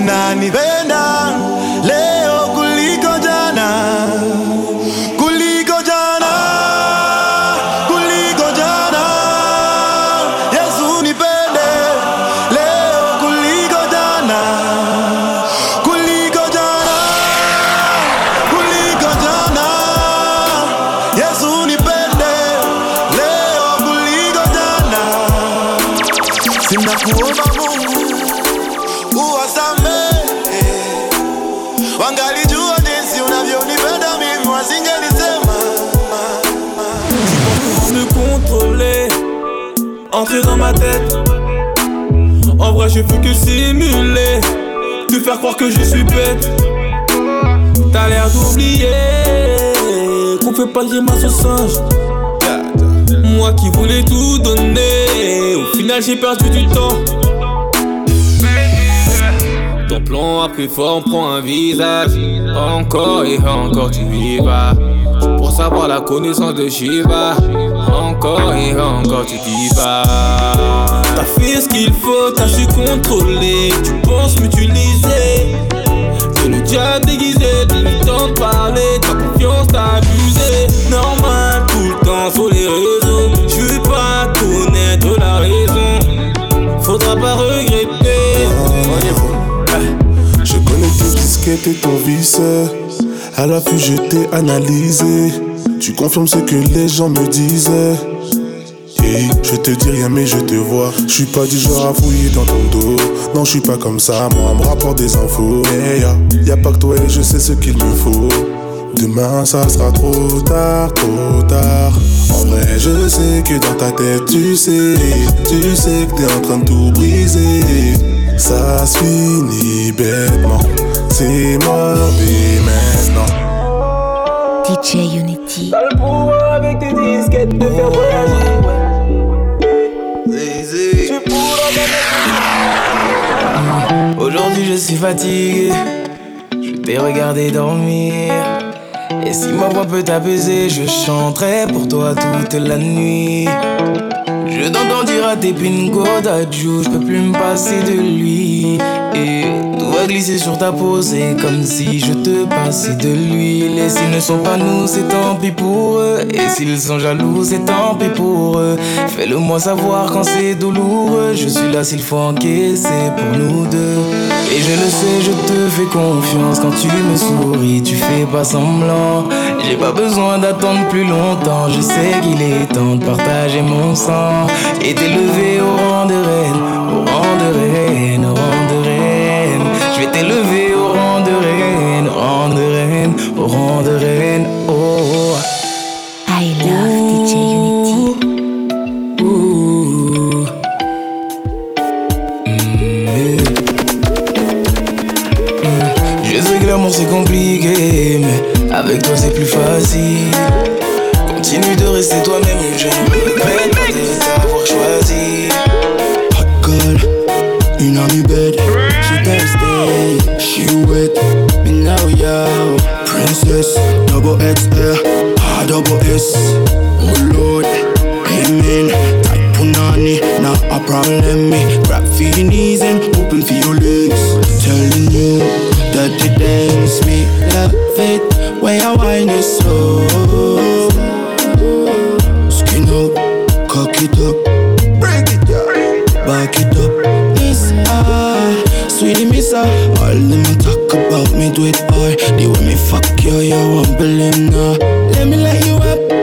Ananipenda je fais que simuler, te faire croire que je suis bête. T'as l'air d'oublier qu'on fait pas le grimace au singe. Moi qui voulais tout donner, au final j'ai perdu du temps. Ton plan a pris forme, prend un visage. Encore et encore tu y vas. Pour savoir la connaissance de Shiva. Encore et encore tu dis pas. T'as fait ce qu'il faut, t'as su contrôler. Tu penses m'utiliser. Que le diable déguisé, temps de parler. Ta confiance t'as abusé. Normal, tout le temps sur les réseaux. Je veux pas connaître la raison. Faudra pas regretter. Je connais tes disquettes et ton vice. À l'affût, je t'ai analysé. Tu confirmes ce que les gens me disaient. Te dis rien, mais je te vois. Je suis pas du genre à fouiller dans ton dos. Non, je suis pas comme ça. Moi, on me rapporte des infos. Mais y'a, y a pas que toi et je sais ce qu'il me faut. Demain, ça sera trop tard, trop tard. En vrai, je sais que dans ta tête, tu sais, tu sais que t'es en train de tout briser. Ça se finit bêtement. C'est morbi maintenant. DJ Unity. T'as le pouvoir avec tes disquettes de faire voyager. Aujourd'hui je suis fatigué. Je t'ai regardé dormir. Et si ma voix peut t'apaiser, je chanterai pour toi toute la nuit. Je t'entends dire à tes pingo d'adjou, je peux plus me passer de lui. Et tout va glisser sur ta peau, c'est comme si je te passais de l'huile. Et s'ils ne sont pas nous, c'est tant pis pour eux. Et s'ils sont jaloux, c'est tant pis pour eux. Fais-le moi savoir quand c'est douloureux. Je suis là s'il faut encaisser pour nous deux. Et je le sais, je te fais confiance quand tu me souris, tu fais pas semblant. J'ai pas besoin d'attendre plus longtemps, je sais qu'il est temps de partager mon sang. Et t'élever au rang de reine, au rang de reine, au rang de reine. Je vais t'élever au rang de reine, au rang de reine, au rang de reine. Oh. I love DJ Unity. Mm. Je sais que l'amour c'est compliqué, mais avec toi c'est plus facile. Continue de rester toi-même, je ne regrette pas on me bed. She thirsty, she wet. Me now, yo. Princess, double XL, ah, double S. Oh Lord, amen. Tight punani, not a problem. Me grab for your knees and open for your legs. Telling you that you dance me, love it. When I wine it slow. Skin out, cock it up, sweetie miss ah. All them talk about me do it all. The way me fuck you, you won't believe now. Let me light you up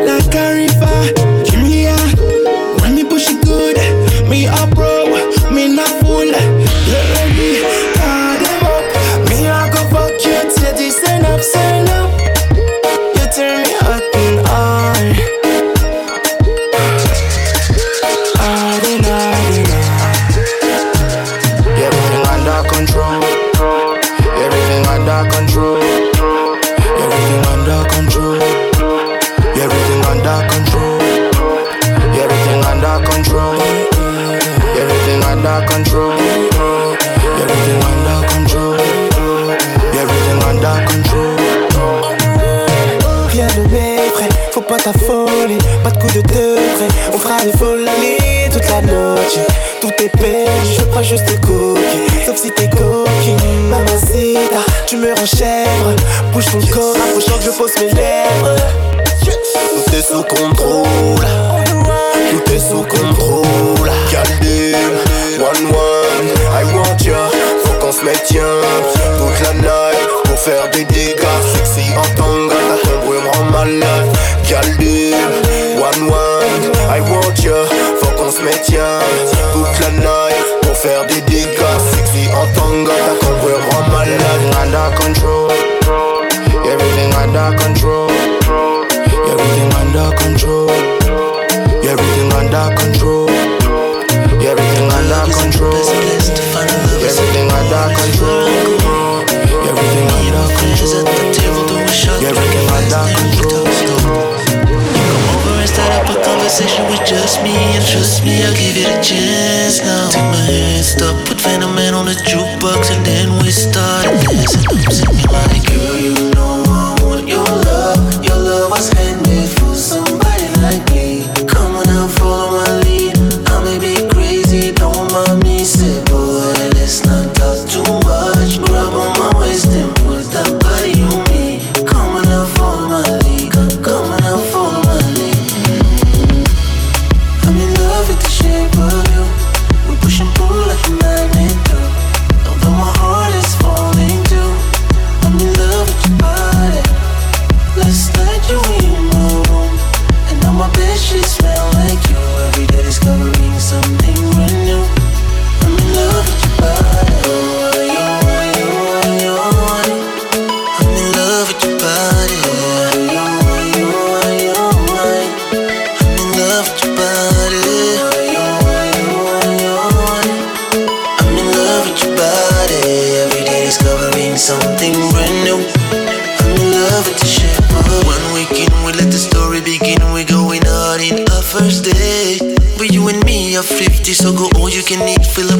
like an feel it.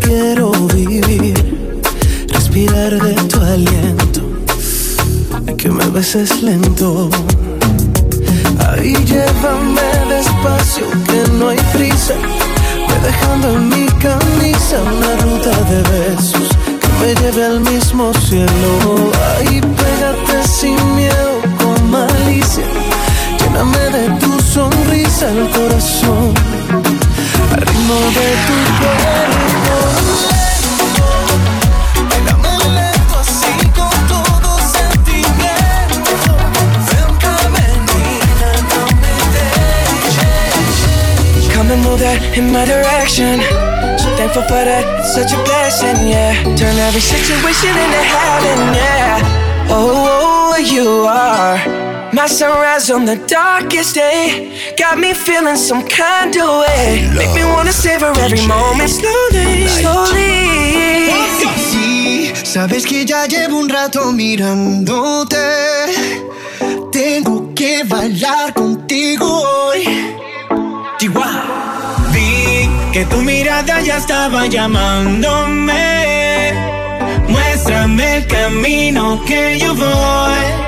quiero vivir, respirar de tu aliento, que me beses lento. Ahí llévame despacio, que no hay prisa, me dejando en mi camisa una ruta de besos que me lleve al mismo cielo. Ahí pégate sin miedo, con malicia, lléname de tu sonrisa el corazón ritmo de tu cuerpo. Come and move that in my direction. So thankful for that, it's such a blessing, yeah. Turn every situation into heaven, yeah. Oh, oh, oh you are my sunrise on the darkest day. Got me feeling some kind of way. Make me wanna savor every moment slowly, slowly. Sí, sabes que ya llevo un rato mirándote. Tengo que bailar contigo hoy. Vi que tu mirada ya estaba llamándome. Muéstrame el camino que yo voy.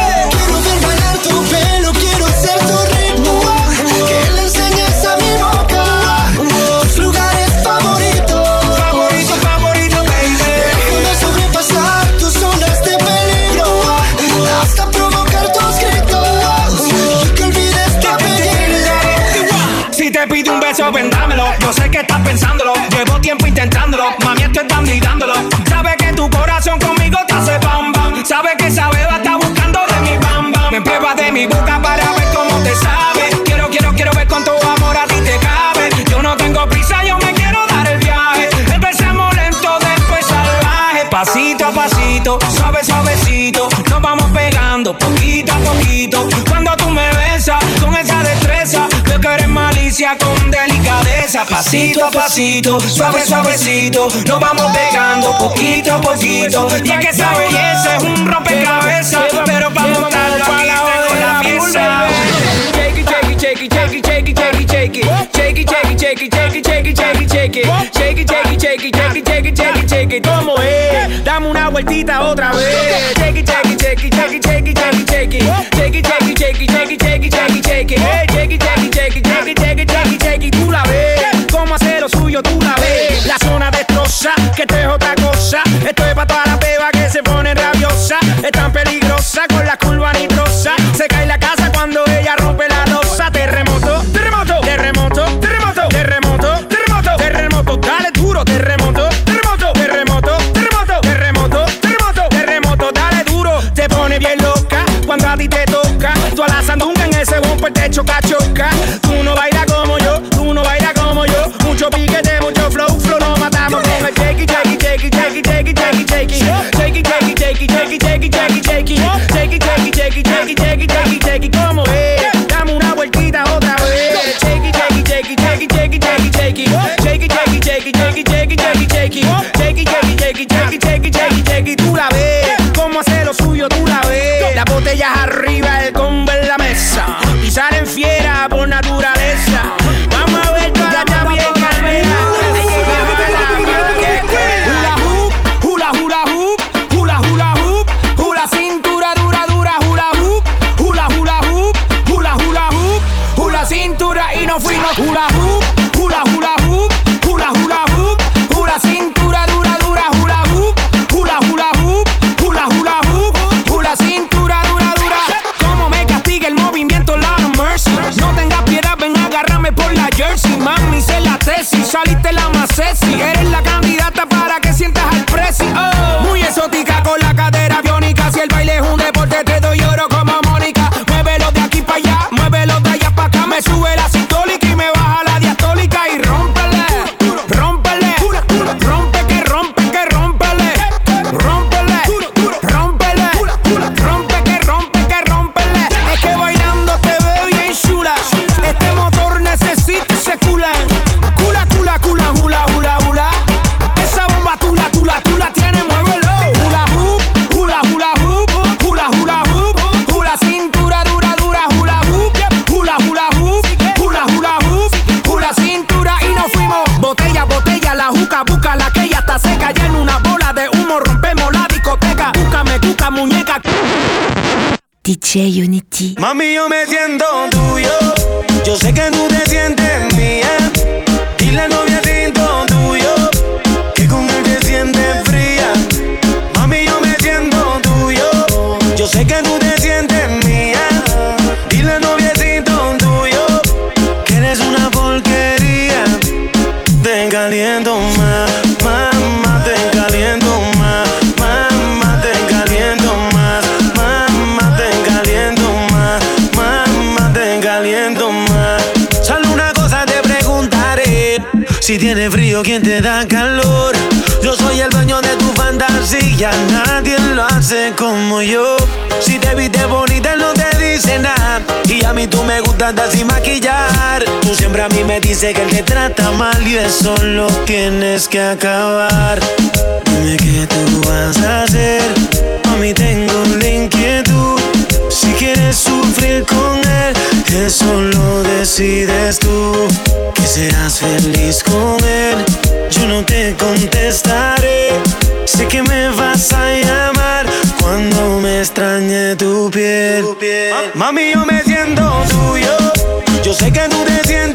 pide un beso, vendámelo. Yo sé que estás pensándolo. Llevo tiempo intentándolo. Mami, esto están dándolo. Sabe que tu corazón conmigo te hace bam bam. Sabe que esa beba está buscando de mi bam bam. Me prueba de mi boca para ver cómo te sabe. Quiero, quiero, quiero ver cuánto amor a ti te cabe. Yo no tengo prisa, yo me quiero dar el viaje. Empecemos lento, después salvaje. Pasito a pasito, suave, suavecito. Nos vamos pegando poquito a poquito. Cuando tú me besas con esa destreza, veo que eres malicia con delicadeza. Pasito a pasito, suave, suavecito. Nos vamos pegando poquito a poquito. Y es que esa belleza es un rompecabezas. Pero para montarlo aquí tengo la pieza. Shake it, shake it, shake it, shake it, shake it, shake it, shake it. Shake it, shake it, shake it, shake it, shake it, shake it, shake it. Shake it, shake it, shake it, shake it. ¿Cómo es? Dame una vueltita otra vez. Shake it, shake it, shake it, shake it, shake it, shake it, shake it. Shake it, shake shake shake shake shake shake Para toda la beba que se pone rabiosa. Es tan peligrosa con la curva nitrosa. Se cae la casa cuando ella rompe la losa. Terremoto, terremoto, terremoto, terremoto, terremoto, terremoto, terremoto. Dale duro, terremoto, terremoto, terremoto, terremoto, terremoto, terremoto, terremoto. Dale duro, te pone bien loca cuando a ti te toca. Tú a la sandunga en ese bumper te choca, choca. chequi, chequi, chequi, chequi, como es. Dame una vueltita otra vez. Chequi, chequi, chequi, chequi, chequi, chequi, chequi. Chequi, chequi, chequi, chequi, chequi, chequi, chequi. Tú la ves. jersey, mami, hice la tesis, saliste la más sexy, eres la candidata DJ Unity. Mami, yo me siento dices que él te trata mal y eso lo tienes que acabar. Dime qué tú vas a hacer. A mí tengo la inquietud. Si quieres sufrir con él, eso lo decides tú. Que seas feliz con él, yo no te contestaré. Sé que me vas a llamar cuando me extrañe tu piel. Mami, yo me siento tuyo. Yo sé que tú te sientes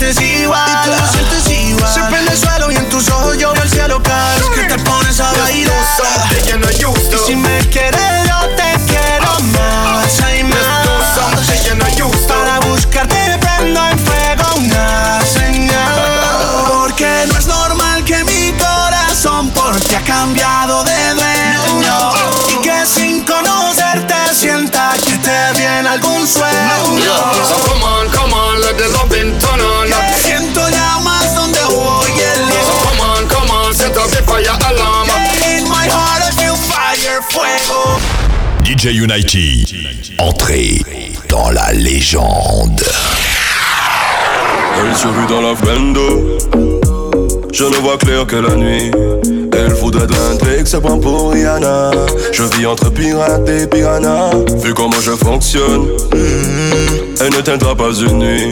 sientes igual. Y tú lo sientes igual. Se prende el suelo y en tus ojos yo veo el cielo caer. Que te pones a bailar. you're not used Y si me quieres yo te quiero más. Hay más. something you're not used to. Para buscarte prendo en fuego una señal. Porque no es normal que mi corazón por ti ha cambiado de dueño Y que sin conocerte sienta que te viene algún sueño DJ Unity. Entrée dans la légende. Elle survit dans la Fendo. Je ne vois clair que la nuit. Elle voudrait d'un que ça prend pour Rihanna. Je vis entre pirates et piranha. Vu comment je fonctionne, elle ne tiendra pas une nuit.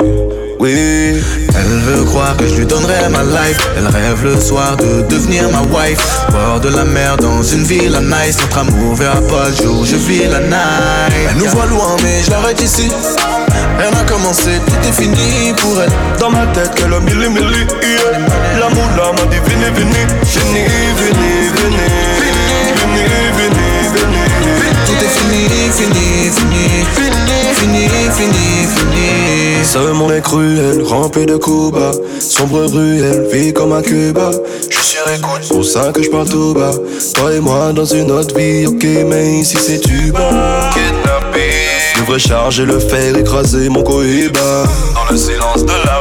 Oui, Elle veut croire que je lui donnerai ma life Elle rêve le soir de devenir ma wife Bord de la mer dans une ville à nice Notre amour verra pas le jour, je vis la night Elle nous voit loin mais je l'arrête ici Rien n'a commencé, tout est fini pour elle dans ma tête, que le milli milli. yeah. L'amour là m'a dit venez, venez. Venez, venez, venez. Venez, venez, venez. Tout est fini, fini, fini Fini, fini, fini Ce monde est cruel, rempli de coups bas. Sombre ruelle, vie comme un Cuba. Je suis sur écoute, c'est pour ça que je parle tout bas. Toi et moi dans une autre vie, ok Mais ici c'est du bas. Kidnappé. Je devrais charger le fer, écraser mon cohiba. Dans le silence de la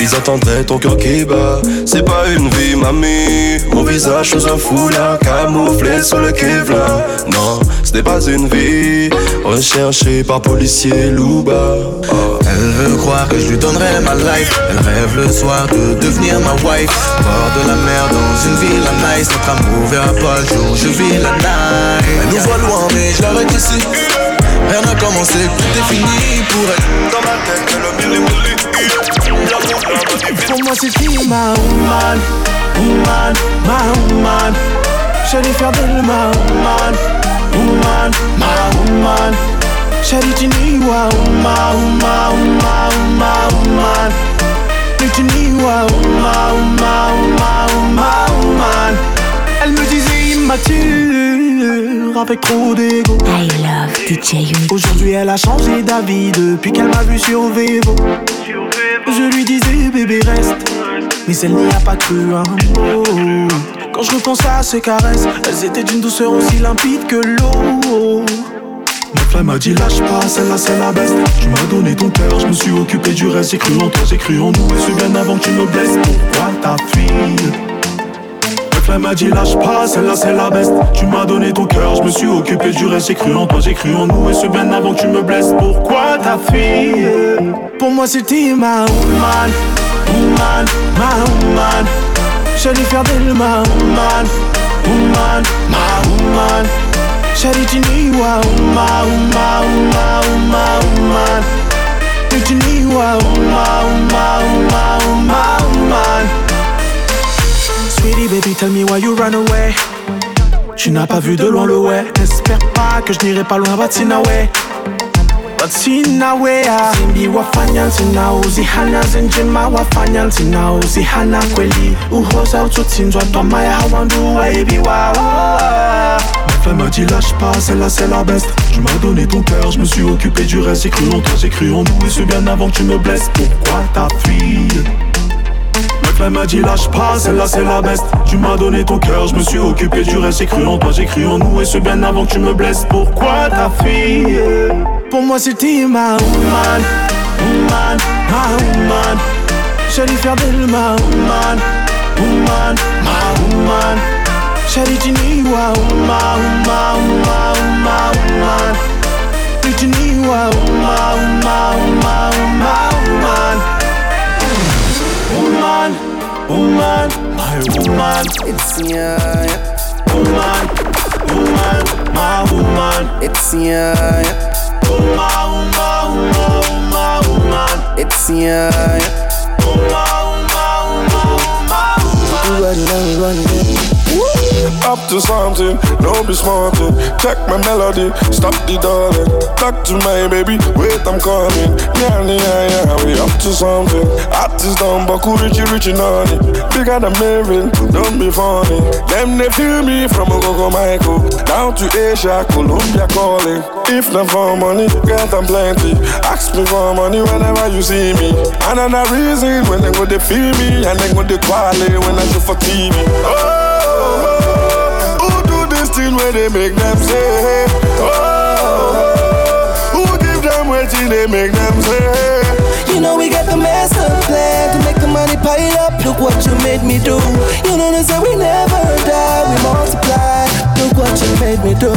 Ils attendraient ton cœur qui bat. C'est pas une vie mamie. Mon visage sous un foulard Camouflé sous le Kevlar Non, ce n'est pas une vie. Recherché par policier Louba Oh. Elle veut croire que je lui donnerai ma life. Elle rêve le soir de devenir ma wife. Bord de la mer dans une ville à nice. Notre amour verra pas le jour, je vis la night. Elle nous voit loin mais je l'arrête ici Rien n'a commencé, tout est fini pour elle. Dans ma tête, que le Pour moi c'est qui ma woman Woman, ma woman Je vais faire d'elle ma woman Woman, ma woman Sharitiniwa uma uma uma uma woman Ritiniwa uma uma uma uma woman Elle me disait avec trop d'ego. I love DJ. Aujourd'hui elle a changé d'avis depuis qu'elle m'a vu sur Vevo Je lui disais bébé reste. Mais elle n'y a pas cru un mot. Quand je repense à ces caresses, elles étaient d'une douceur aussi limpide que l'eau. Ma flamme m'a dit lâche pas, celle-là c'est la best. Tu m'as donné ton cœur, je me suis occupé du reste. J'ai cru en toi, j'ai cru en nous. Et c'est bien avant que tu me blesses. Pourquoi ta fille Flamme m'a dit lâche pas, celle-là c'est la best. Tu m'as donné ton cœur, je me suis occupé du reste. J'ai cru en toi, j'ai cru en nous Et c'est bien avant que tu me blesses. Pourquoi ta fille? Pour moi c'était ma woman, woman, ma woman. J'allais faire d'elle ma woman, woman, ma woman. Sharitiniwa uma uma uma uma uma Ritiniwa uma uma uma uma Sweetie baby tell me why you run away. Tu n'as pas vu de loin le way. N'espère pas que je n'irai pas loin Batsinawe Batsinawe Zimbi wafanya ntina uzihana zenjema wafanya ntina uzihana kweli uhoza ututsinzwa twamaya hawandu waibiwa Elle m'a dit lâche pas, celle-là c'est la best. Tu m'as donné ton cœur, je me suis occupé du reste. J'ai cru en toi, j'ai cru en nous Et c'est bien avant que tu me blesses. Pourquoi ta Elle m'a dit lâche pas, celle-là c'est la best. Tu m'as donné ton cœur, je me suis occupé du reste. J'ai cru en toi, j'ai cru en nous Et c'est bien avant que tu me blesses. Pourquoi ta fille? Pour moi c'était ma woman Woman, ma woman J'allais faire d'elle ma woman Woman, ma woman Sharitiniwa uma uma woman It's yeah, yeah. Woman, woman, my woman It's yeah, yeah. Woman, woman, woman, woman, woman It's yeah, yeah. Woman, woman, woman, woman Run, run, run, run. Up to something, don't be smarting. Eh. Check my melody, stop the darling. Talk to my baby, wait, I'm coming. Yeah, yeah, yeah, we up to something. Artist done, but cool, richy, richy, naughty. Bigger than Marin, don't be funny. Them they feel me from Ogogo Michael down to Asia, Colombia calling. If not for money, get them plenty. Ask me for money whenever you see me. And another reason when they go they feel me and they go they quality when I show for TV. Oh, thing where they make them say? Oh, who give them waiting they make them say? You know we got the master plan to make the money pile up. Look what you made me do. You know they say we never die, we multiply. Look what you made me do.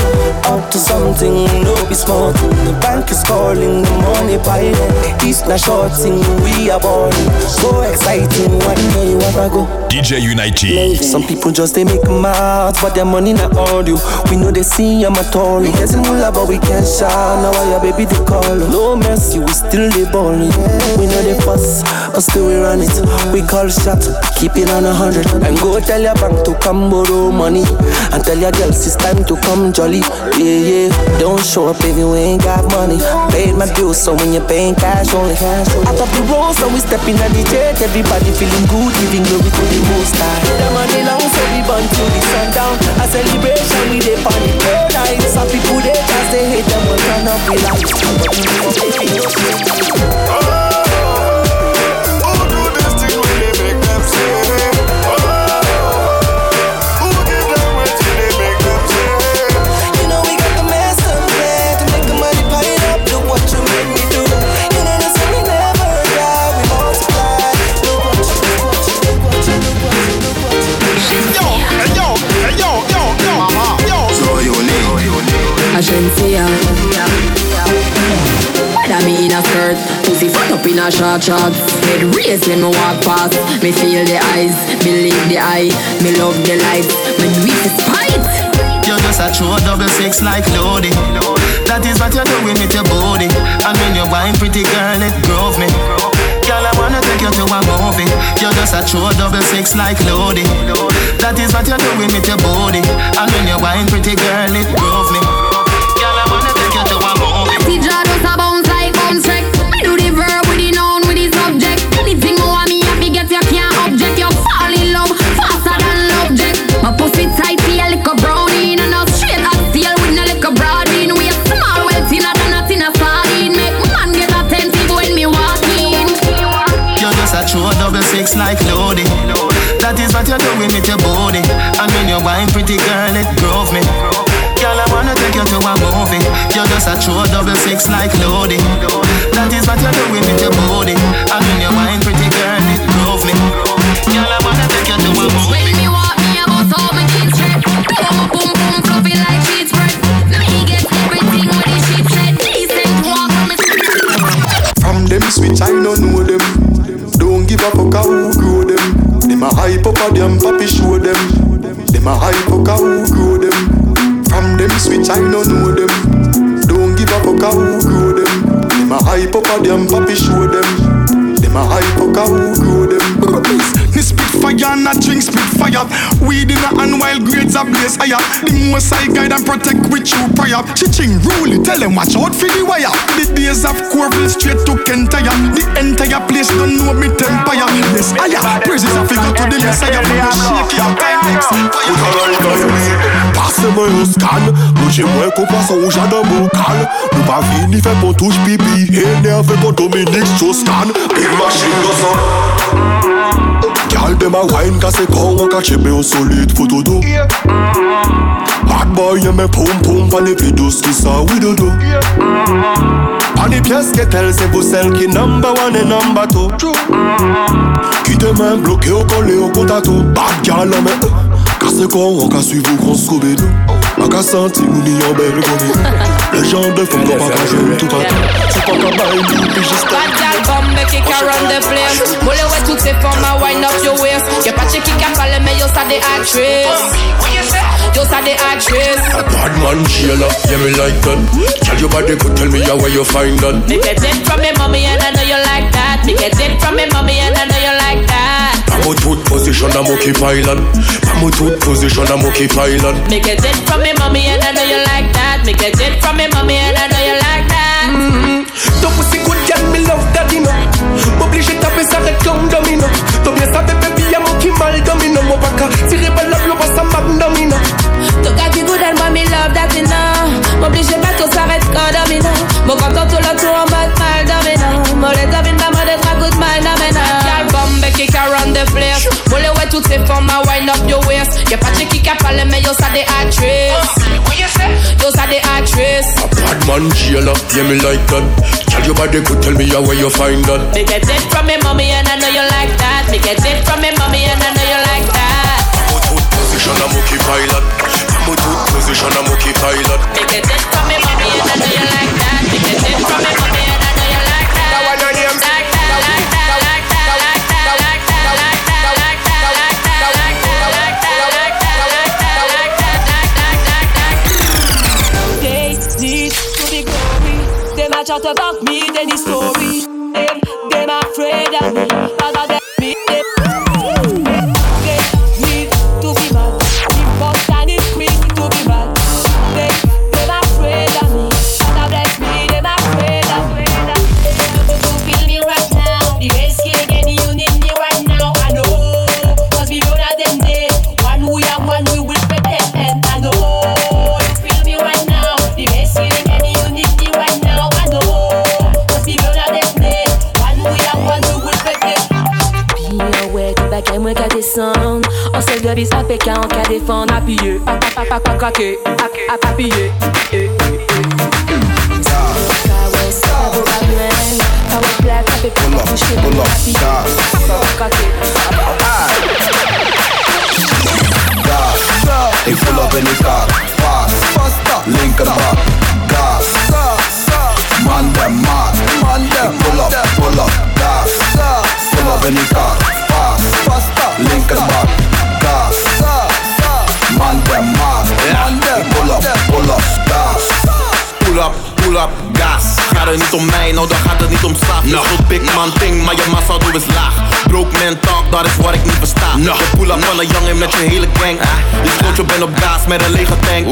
Up to something, no be small. The bank is calling, the money piling. This not short thing, we are born. So exciting, one day you wanna go. DJ Unity. Some people just they make mad, but their money not on you. We know they see I'm a tory. We get mullah, but we can't shine. Now your baby the call. No mercy, we still the ballin'. We know they fuss, but still we run it. We call shot, keep it on a hundred. And go tell your bank to come borrow money. And tell your it's time to come jolly. Yeah, yeah. Don't show up if you ain't got money. Paid my bills, so when you're paying cash only. I of the road, so we step in at the jet. Everybody feeling good, giving glory to the most high. The money long, so we burn to the sundown. A celebration, we dey on the paradise. Some people they just they hate them, will turn up the lights. Agencia Whether me in a skirt Pussy front up in a short shorts Head raised when me walk past Me feel the eyes, believe the eye Me love the lights, me do it to spite You're just a true double six like Lodi. That is what you're doing with your body. And when you're wine, pretty girl, it grove me. Girl, I wanna take you to a movie. You're just a true double six like Lodi. That is what you're doing with your body. And when you're wine, pretty girl, it grove me. Six like Lodi. That is what you're doing with your body. And when you're wine, pretty girl, it drove me. Girl, I wanna take you to a movie. You're just a true double six like Lodi. That is what you're doing with your body. And when you're wine, pretty girl, it drove me. Girl, I wanna take you to a movie. Up a them, papi show them. Them a up a who grow them. From them switch, I don't know them. Don't give a fuck how who grow them. Them a hype up a them, papi show them. Them a up a who grow them. Spit fire and I drink spit fire. Weed in a hand while grades are blaze higher. The most I guide and protect with you prior. Chiching rule, tell them watch out for the wire. The days of Corville straight to Kentire. The entire place don't know me empire. Yes, higher. Praises a figure to the messiah. Me go shake your next. Passe-moi un scan Bougez-moi qu'on passe au jardin vocal Nous pas fini fait qu'on touche pipi Énervé pour Dominique Strauss-Kahn Big machine de sang All dem wine ka se kon Ou ka chebe ou solid fotodo Hot boy yeme poum poum Pan e videos ki sa widodo Pan e pyes ke tel se pou sel ki number one e number two. Ki te men bloke ou kole ou kontato Bad gal ame Ka se kon ou ka suiv kon skobe do Maka santi ou ni bel de fom kon pa tou pata Sou pa gal bomb, make it can run the place. Mole ouais toutes ces formes, à wind up your waist. Y'a pas de qui a parlé, mais yo ça des actrices. Yo ça des actrices. Bad man Sheila, yeah me like that Tell your body good, tell me how where you find that Me get it from me mommy and I know you like that. Me get it from me mommy and I know you like that. I'm a tooth position, I'm okay I'm a tooth position, I'm okay island Me get it from me mommy and I know you like that. Me get it from me mommy and I know you like that. Mm-hmm. Ton pussy good girl, me love that you know M'oblige taper ça reste comme domino T'as bien ça baby, y'a mon qui mal domino Mon baka, tiré par la blow, ça m'a domino Tu got the good and mommy love that you know. M'oblige pas tout s'arrête quand domino. Mon content tout le tour en mode mal domino. Mon les domine pas mode être good mal domino. Gal bomb, qui can run the place. Mole ouais toutes ces formes, à wind up your waist. Y'a pas de qui a parlé, mais yo ça des actrices. Yo ça des actrices. Bad man Sheila, yeah me like that Tell your body good, tell me how where you find that Me get it from me mommy and I know you like that. Me get it from me mommy and I know you like that. Position, I'm okay a tooth position, I'm okay island Me get it from me mommy and I know you like that. Me get it from me chat about me, then the story. Them, service à Pékin en cas d'effort en appuyé. Pas craqué, à papillé. Pull up, pull up, stop, pull up and they stop, fast, fast, link 'em up, gas, man them mad, man them pull up, pull up, gas, pull up and they stop. pull up. Het niet om mij, nou dan gaat het niet om staf Je goed big man ding, maar je massa doe is laag. Broke man talk, dat is wat ik niet versta De pull up van een jongen met je hele gang. Je sloot je bent op gas met een lege tank.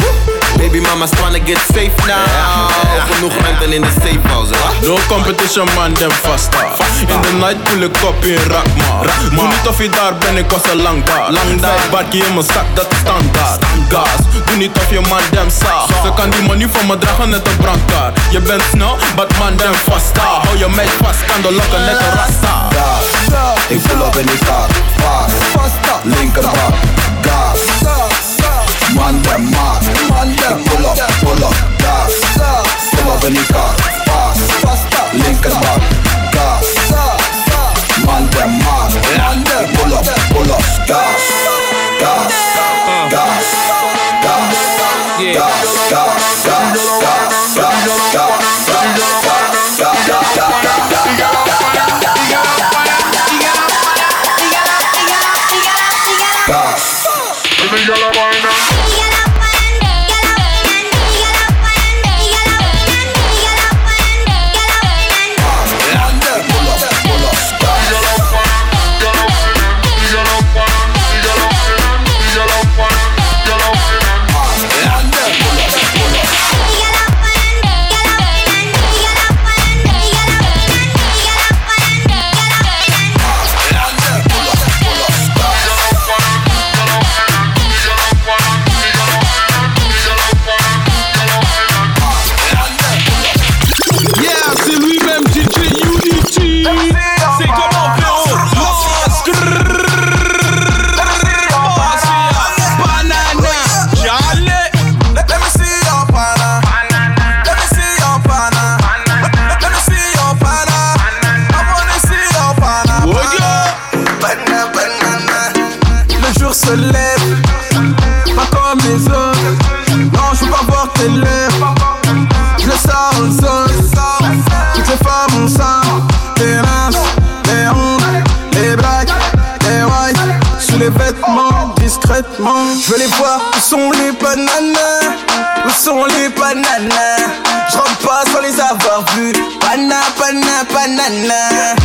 Baby mama's tryna get safe now. Genoeg mensen in de safe house? No competition man, dem vasta In the night pull ik op in Rakma Doe niet of je daar bent, ik was al lang daar. Lang daar, barkie in mijn zak, dat is standaard. Gas, doe niet of je man dem zaag. Ze kan die money van me dragen net een brandkaart. Je bent snel, blood man them faster. How you make fast scandal like a net rasta. They pull up in fast, kaart Paas, linkerbak Gas, man them maat Ik pull up, pull up, gas. Pull up in fast, kaart Paas, linkerbak Gas, man them maat Ik pull up, pull up, gas. Gas, gas, gas, gas, gas. se lève, pas comme les autres. Non, je veux pas voir tes lèvres. Je sors en sauce, toutes les femmes ont ça. Les rinces, les rondes, les blagues, les whites, sous les vêtements, discrètement. Je veux les voir, où sont les bananes? Où sont les bananes? Je rentre pas sans les avoir vus. Banana, banana, banana.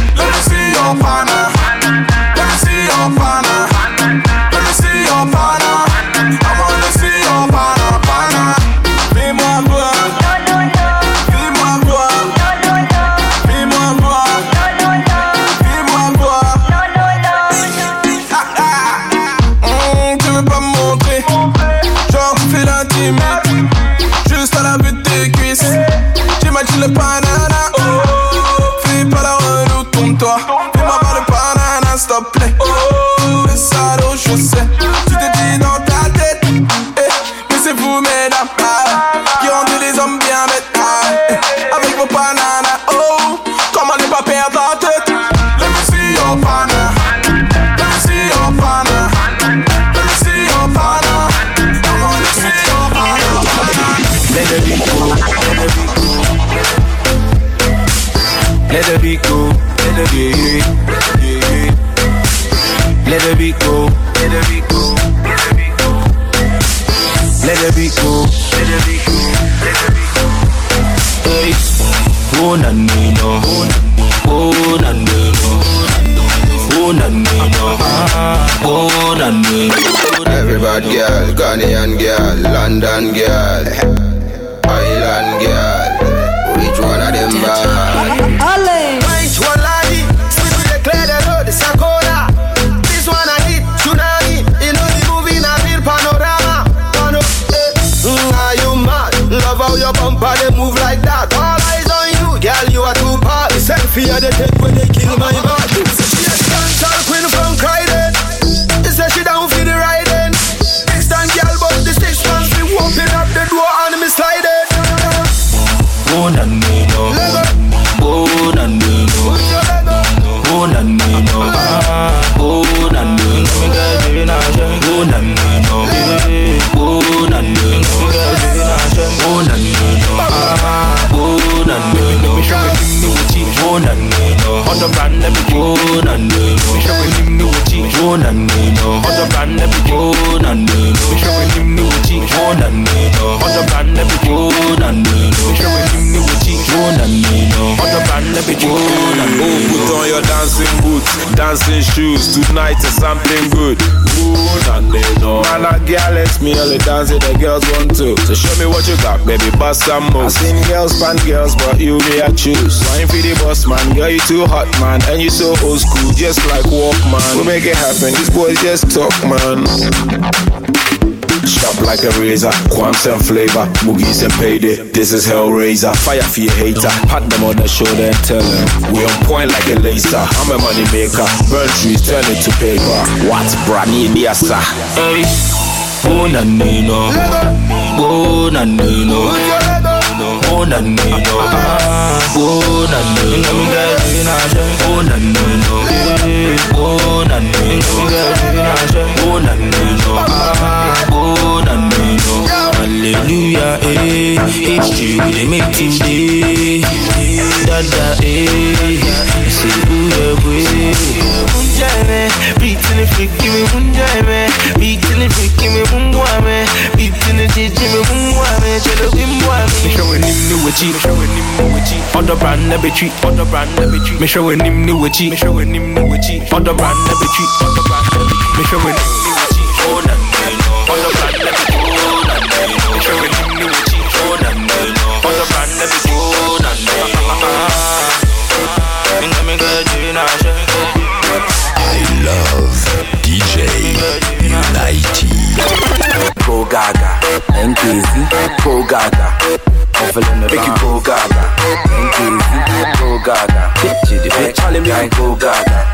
If the girls want to. So show me what you got, baby, bust some moves. I seen girls, pan girls, but you me I choose. Wine for the boss, man. Girl, you too hot, man. And you so old school, just like Walkman. We make it happen. These boys just talk, man. Sharp like a razor, quants and flavor, boogies and payday. This is Hellraiser, fire for your hater. Pat them on the shoulder and tell them we on point like a laser. I'm a money maker, burn trees, turn it to paper. What's brand new? Hey, Una Nino, Una Nino, Una Nino, Una Nino, Una Nino, Una Nino, Una Nino, Una Nino. Hallelujah, eh, it's you they make him day. Dada, eh, say ooh boy. Unjai me, beating the freak, give me unjai me, beat Jimmy Mungu ame nim new Jimmy Mungu ame Chelo Bimbo ame Me showing him new Other brand never treat. Other brand never Me showing him new new achieve Other brand never treat. Other brand never Me showing him nkezi go gaga Ovelin me Make you go gaga nkezi go gaga jìdì bí chale mi i go gaga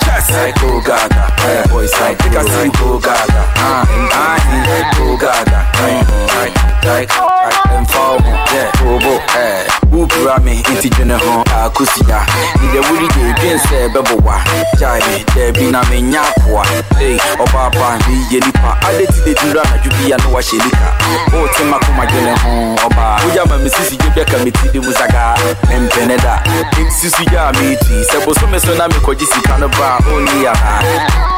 chess i go gaga boys i take as you go gaga nkezi go gaga mfawo bobo wopura me nti dwene ho akosia the wori you dwen sɛ ɛbɛbɔ daabi na menya akoa. Ei, ɔbaapa, meyɛ nipa. Ade ti de dura anadwo bi a na wahyɛ nika. Wote makoma dwene ho ɔbaa. Wogya ma me sisi gye bɛka me ti de mu sagaa. Mempene da. Nsi so gyaa me ti. Sɛ bosome so na mekɔgye sika no ba a, ɔnni anaa.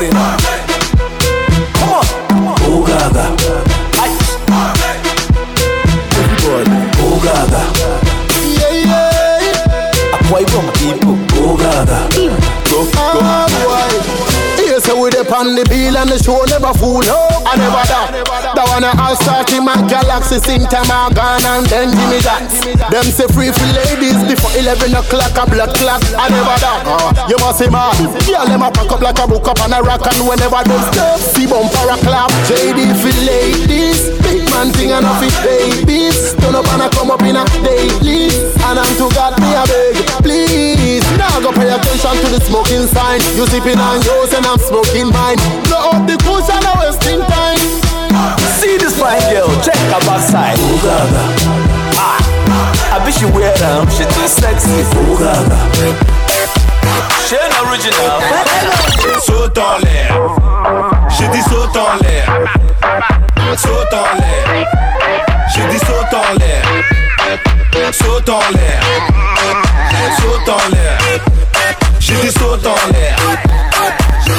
Now. Come on. Gaga. Everybody. Gaga. Yeah, yeah. Akwa Ibom people. Go gaga. Go, go. Yes, we the on the bill and the show never fool. I never that. That one I start in my galaxy, I gone and then give me that. Them say free for ladies before 11 o'clock, a blood clock. I never that. Uh, you must see man. Yeah, them a pack up like a book up and a rock and whenever them step, see bumper a clap. JD for ladies, big man thing and off it babies. Turn up and I come up in a daily. And I'm to God me a beg, please. Now go pay attention to the smoking sign. You sipping on yours and I'm smoking mine. Blow up the and I'm wasting time. See this fine girl, check her backside. Oh gaga. Ah, I bet she wear them, she too sexy. Oh gaga. She an original. Saute en l'air. J'ai dit saute en l'air. Saute en l'air. J'ai dit saute en l'air. Saute en l'air. Saute en l'air. J'ai dit saute en l'air.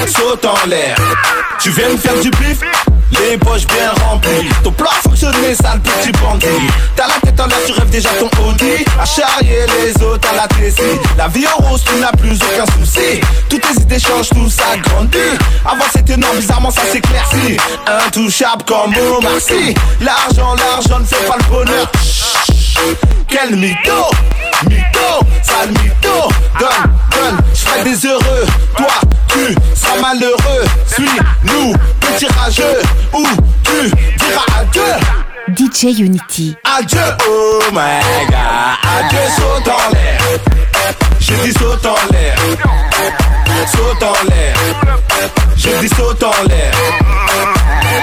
Saute en l'air. Tu viens me faire du pif les poches bien remplies. Ton plan a fonctionné, sale petit bandit T'as la tête en l'air, tu rêves déjà ton Audi. À charrier les autres à la Tessie. La vie en rose, tu n'as plus aucun souci. Toutes tes idées changent, tout ça grandit. Avant c'était non, bizarrement ça s'éclaircit. Intouchable comme Omar Sy L'argent, l'argent ne fait pas le bonheur. Quel mytho, mytho, sale mytho. Donne, donne, j'fais des heureux. Toi, tu seras malheureux. Suis-nous, petit rageux Ou tu diras adieu. DJ Unity. Adieu, oh my god Adieu, saute en l'air. J'ai dit saute en l'air. Saute en l'air. J'ai dit saute en l'air.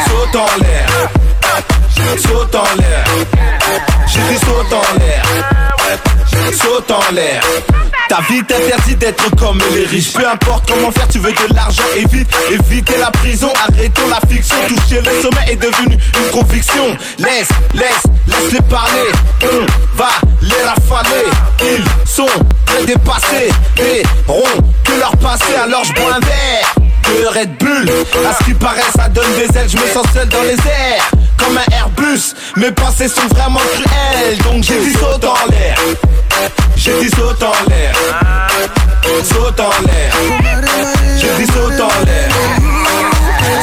Saute en l'air Saute en l'air. J'ai dit saute en l'air. Saute en l'air. Ta vie t'interdit d'être comme les riches. Peu importe comment faire, tu veux de l'argent. Et vite Éviter la prison, arrêtons la fiction. Toucher le sommet est devenu une conviction. Laisse, laisse, laisse-les parler. On va les rafaler. Ils sont très dépassés. Verront que leur passé. Alors je bois un verre de Red Bull. À ce qui paraît ça donne des ailes. Je me sens seul dans les airs Comme un Airbus. Mes pensées sont vraiment cruelles Donc j'ai dit saute en l'air. J'ai dit saute en l'air. Saute en l'air. J'ai dit saute en l'air.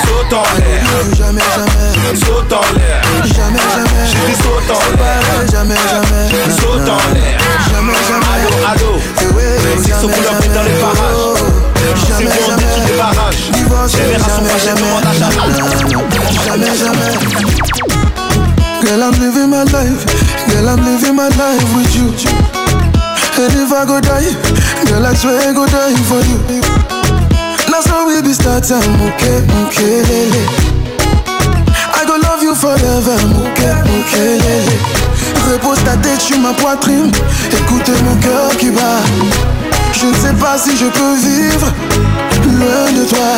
Saute en l'air. Jamais, jamais. Saute en l'air. Jamais, jamais. J'ai dit saute en l'air. Jamais, jamais. Saute en l'air. Jamais, jamais. Allô, allô. C'est ce qu'on leur fait dans les parages. C'est bon, on détruit les barrages Demande à Jamais, jamais Girl, I'm living my life. Girl, I'm living my life with you. And if I go die Girl, I swear I go die for you. Now so we be start time, okay, okay, lele I go love you forever, okay, okay, lele Repose ta tête sur ma poitrine. Écoute mon cœur qui bat. Je ne sais pas si je peux vivre loin de toi.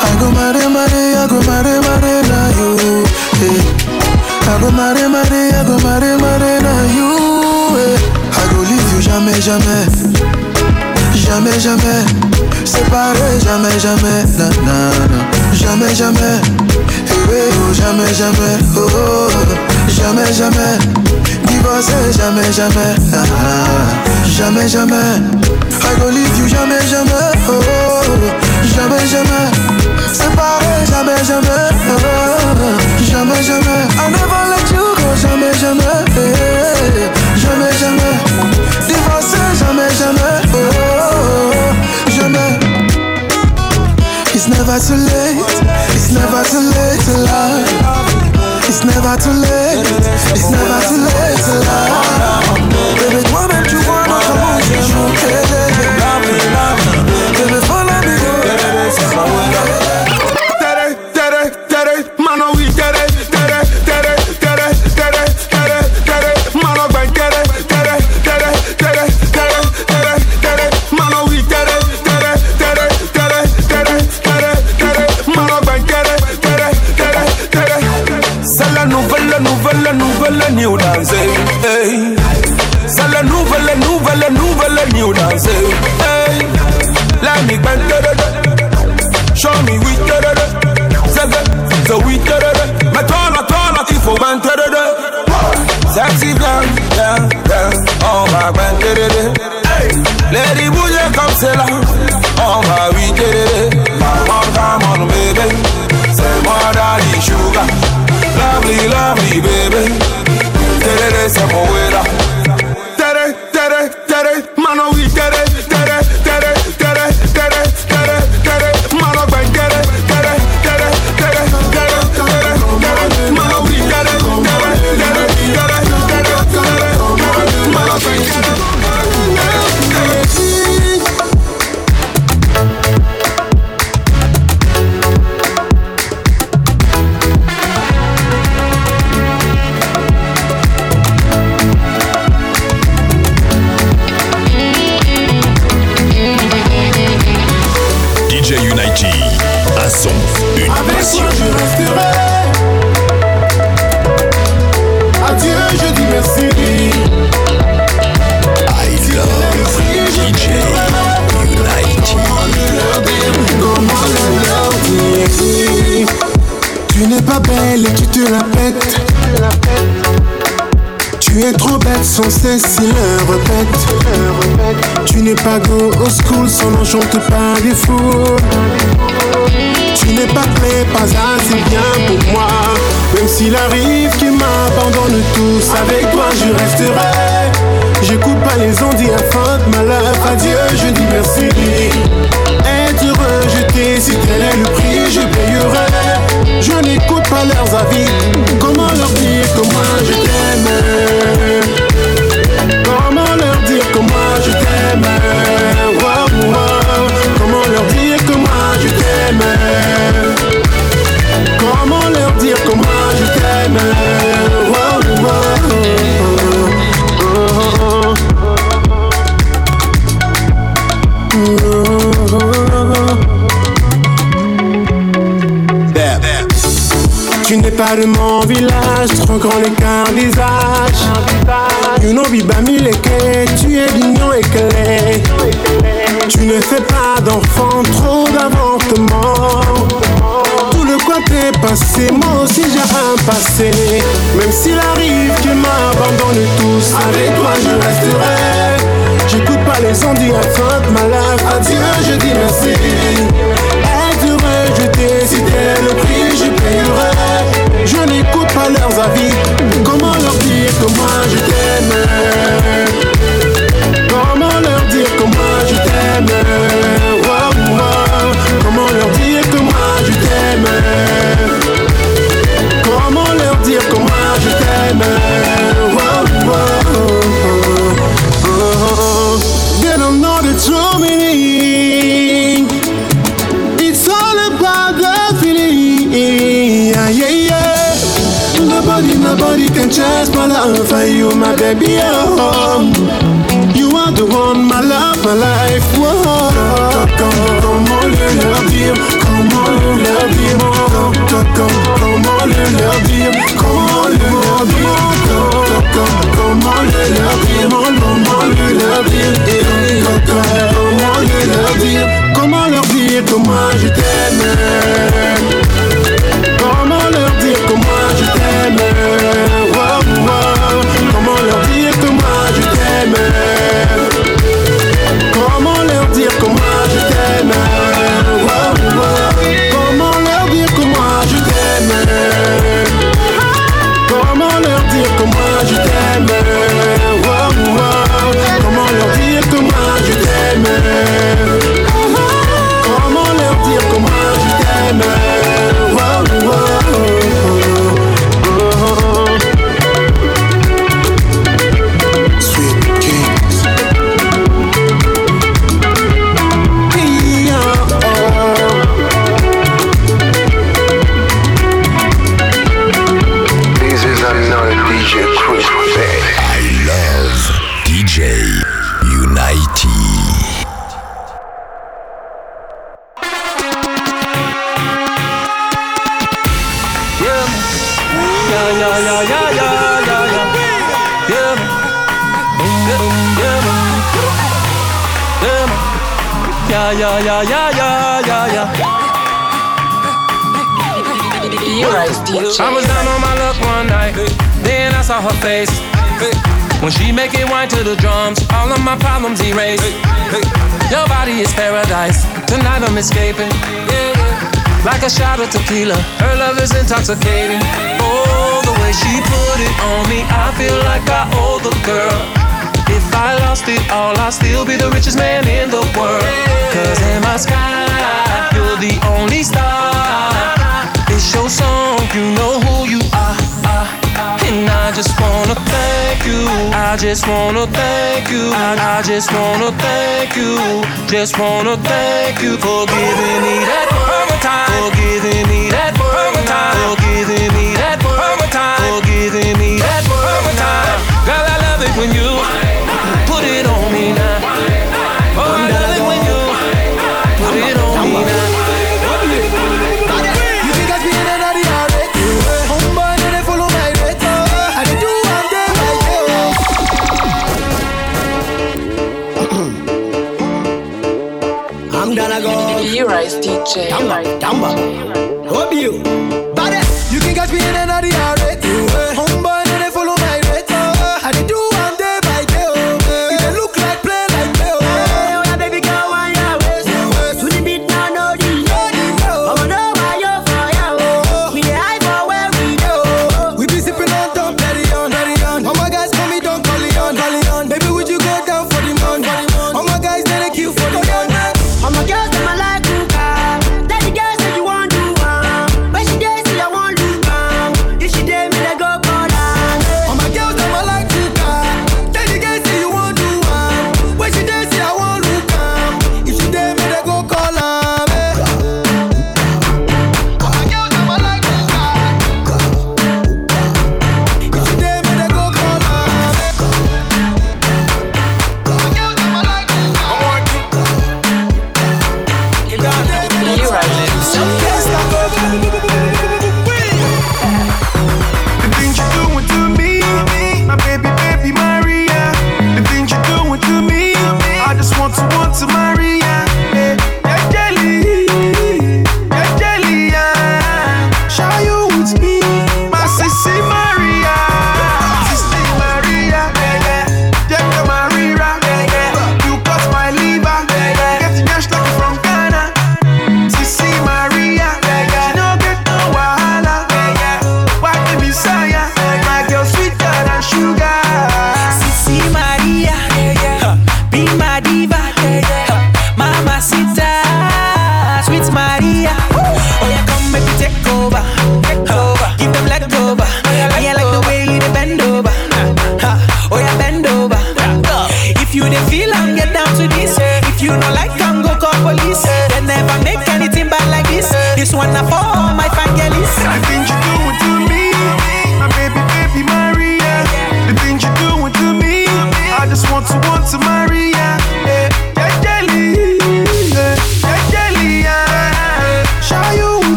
I go mare mare, I go mare mare na you. Hey. I go mare mare, I go mare mare na you. Hey. I go leave you jamais jamais, jamais jamais. Séparé jamais jamais, na na na. Jamais jamais, hey, oh jamais jamais, oh, oh. jamais jamais. Divorcé jamais jamais, ah, ah. jamais jamais. I go leave you jamais jamais, oh, oh. Jamais jamais. Séparé jamais jamais, jamais jamais. I never let you go jamais jamais avec toi je resterai. J'écoute pas les ondes, infante, ma Malheur, adieu, je dis merci. my baby home. You are the one, my love, my life. Whoa. Comment le leur dire Comment le leur dire Comment le leur dire Comment le leur dire Comment le leur dire oh, Comment leur dire Comment le leur dire Comment leur dire que je t'aime je t'aime escaping. Yeah. Like a shot of tequila. Her love is intoxicating. Oh, the way she put it on me, I feel like I owe the girl. If I lost it all, I'll still be the richest man in the world. Cause in my sky, you're the only star. It's your song, you know who you are. And I just wanna thank you. I just wanna thank you. I, I just wanna thank you. Just wanna thank you for giving me that one time. For giving me that one time. For giving me that one time. For giving me that one time. Girl, I love it when you DJ. Tamba, tamba. Hope you. Bade, you can catch me in another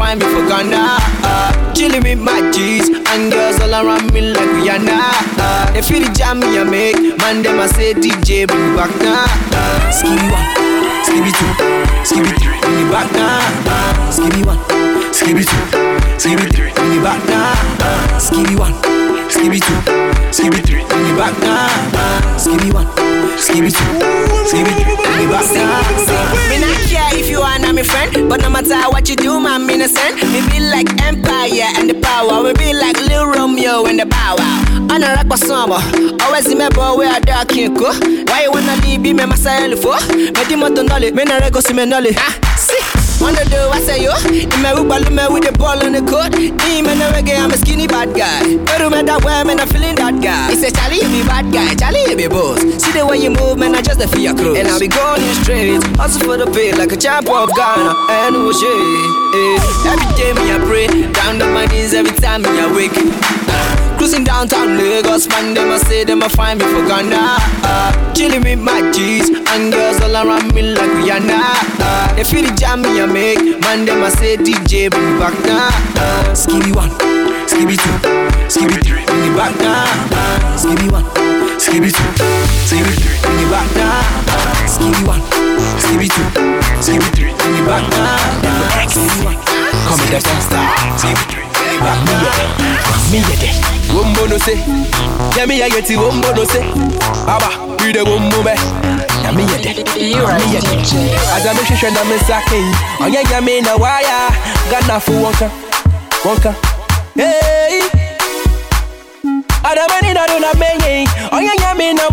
find me for Ghana. Uh, chilling with my G's and girls all around me like Rihanna. Uh, they feel the jam me I make, man them I say DJ bring me back now. Uh, skibby one, skibby two, skibby three, bring me back now. Uh, skibby one, skibby two, skibby three, bring me back now. Uh, skibby one, skibby two, skibby three, bring me back now. Skibby one, skibby two, skibby three, bring me back now. Me not care if you are not my friend, but no matter what you do, man, me innocent. Me be like Empire and the power, we be like Lil Romeo and the bow wow. On a rock summer, always boy where I dark can't go. Why you wanna leave me, my style for? Me di moto nolly, me na rego si me nolly. Ah, See. Wanna do I say yo? In my Uber, me with the ball on the court. Me man a reggae, I'm a skinny bad guy. But me that way, man, I'm feeling that guy. He say Charlie, you be bad guy, Charlie, you be boss. See the way you move, man, I just a fear. And I be going straight, hustle for the pay like a champ of Ghana. And shit? Eh. Every day me I pray, down on my knees every time me I wake. Cruising downtown Lagos, man, them a say them a find me for Ghana. Uh, chilling with my G's and girls all around me like Rihanna. Uh, they feel the jam me a make, man, them a say DJ bring me back now. Uh, skibby one, skibby two, skibby three, bring me back now. Uh, skibby one, skibby two, skibby three, bring me back now. Uh, skibby one, skibby two, skibby three, bring me back now. Uh, skibby one, come with the star. Me a day. Wombo no say. Yeah, me a get no say. Aba, we the wombo me. Yeah, me. You right. Me I'm na me sake. On ya me na. Gana fu wonka, wonka. Hey. Adama ni na do na me. On ya me na.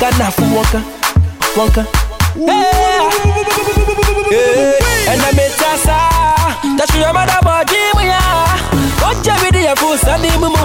Gana fu wonka, wonka. Hey. And I me tasa. That's your mother me. Oje bidi ya fusa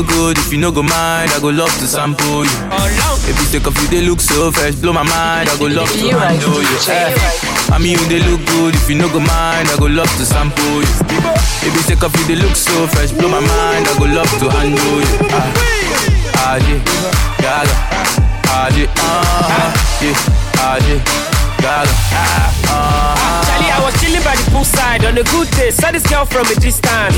mean, you they look good. If you no go mind, I go love to sample you. If you take a few, they look so fresh, blow my mind. I go love to handle you. Eh. I mean, you they look good. If you no go mind, I go love to sample you. If you take a few, they look so fresh, blow my mind. I go love to handle you. Ah, ah yeah, gaga, ah yeah, ah yeah, ah yeah, gaga, ah. Chilling by the poolside on a good day. Saw this girl from a distance.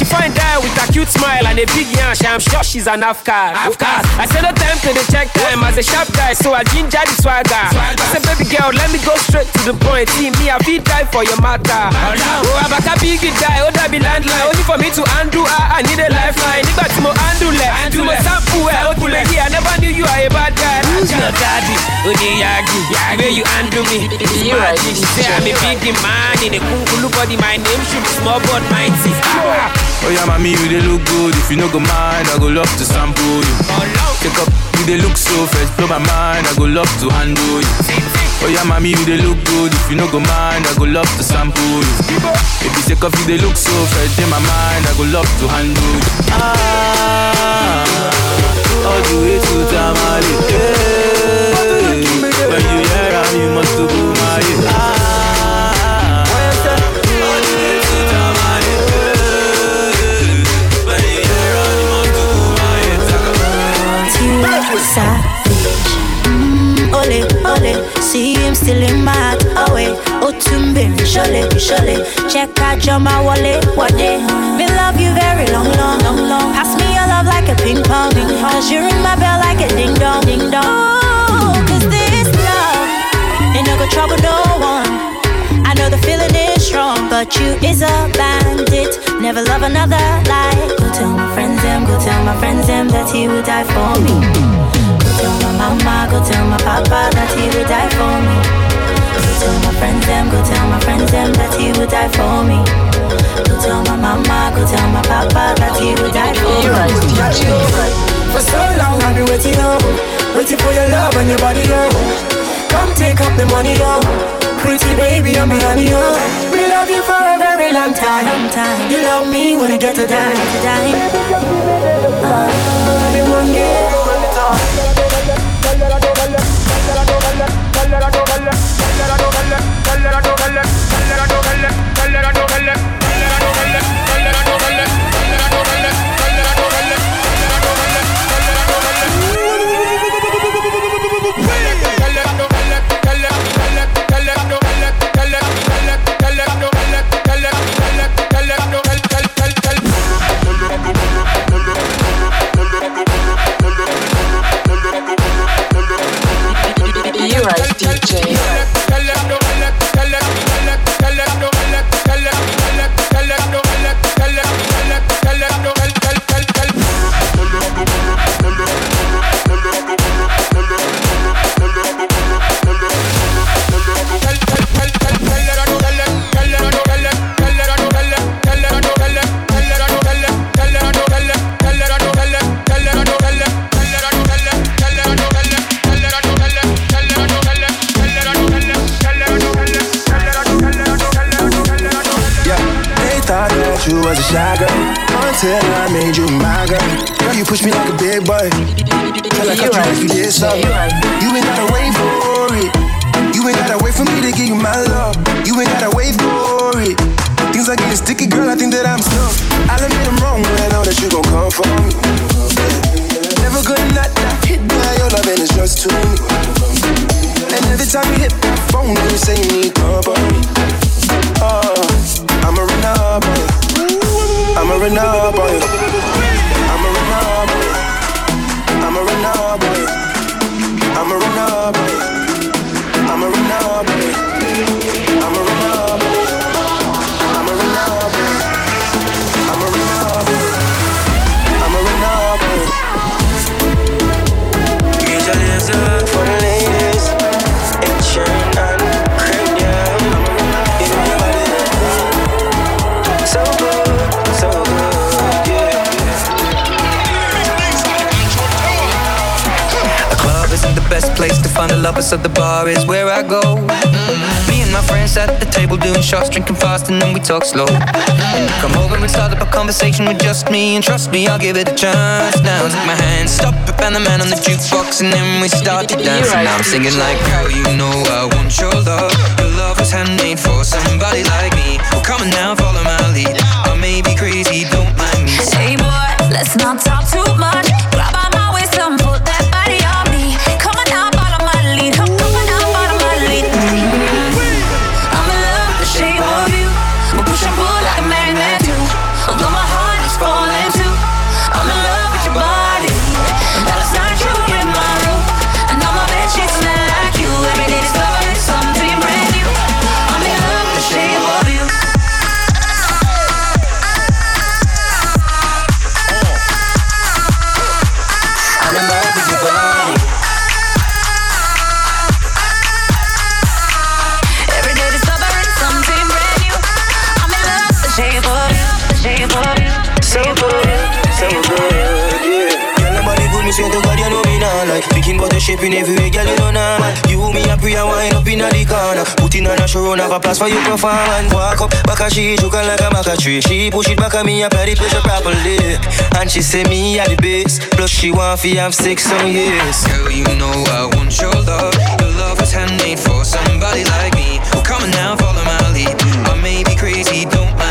She find out with a cute smile and a big yash. I'm sure she's an Afghan. I said no time to the check time as a sharp guy, so I ginger the swagger. I said, baby girl, let me go straight to the point. See me, I feel die for your matter. Oh, I'm a big guy, oh, that be landline. Only for me to undo, I, I need a lifeline. Nígbà tí mo handle ẹ̀, tí mo sample ẹ̀, ó kúlẹ̀ yìí. I never knew you are a bad guy. Who's your daddy? Onyeyagi, where you handle me? You right. Say I'm a big man in a kungulu body. My name should be small but mighty. Oh yeah, mommy, you they look good. If you no go mind, I go love to sample you. Take up, you they look so fresh, blow my mind. I go love to handle you. Oh yeah, mommy, you they look good. If you no go mind, I go love to sample you. If you take off, you they look so fresh, in my mind. I go love to handle you. Ah, all the way to Tamale. Hey, when you hear am, you must go my ah. See him still in my heart. Oh wait, oh surely, surely. Check out your my wallet, what day? Me love you very long, long, long, long. Pass me your love like a ping pong, ping pong. Cause you ring my bell like a ding dong, ding dong. Oh, cause this love ain't no go trouble no one. I know the feeling is strong, but you is a bandit. Never love another like. Go tell my friends them, go tell my friends them that he would die for me. Go tell my mama, go tell my papa that he would die for me. Go tell my friends them, go tell my friends them that he would die for me. Go tell my mama, go tell my papa that he would die for me. For so long I've been waiting, oh Waiting for your love and your body, oh Come take up the money, oh Pretty baby, I'm behind you, We love you for a very long time. You love me when you get to die, to die uh, I've one day Tell big boy. Till I cut you like you did something. You ain't gotta wait for it. You ain't gotta wait for me to give you my love. You ain't gotta wait for it. Things are getting sticky, girl. I think that I'm stuck. I'll admit I'm wrong, but I know that you gon' come for me. Never gonna not hit by your love, and it's just too me. And every time you hit my phone, you say you need company. Oh, uh, I'ma run up on you. I'ma run up up with. I'ma run up with. I'ma run up with. So the bar is where I go. Mm. Me and my friends at the table doing shots, drinking fast, and then we talk slow. Mm. Come over and start up a conversation with just me, and trust me, I'll give it a chance. Now take my hand, stop it, and the man on the jukebox, and then we started dancing. Now I'm singing like, girl, you know I want your love. Your love was handmade for somebody like me. Well, come on now, follow my lead. I may be crazy, shaping everywhere, girl, you know now. You, me, a and wind up in the corner. Put in on a show, have a place for you performance. Walk up, back a she, juke like a maca tree. She push it back at me, apply the pressure properly. And she say me at the base. Plus she want fi have sex some years. Girl, you know I want your love. Your love was handmade for somebody like me. Come on now, follow my lead. I may be crazy, don't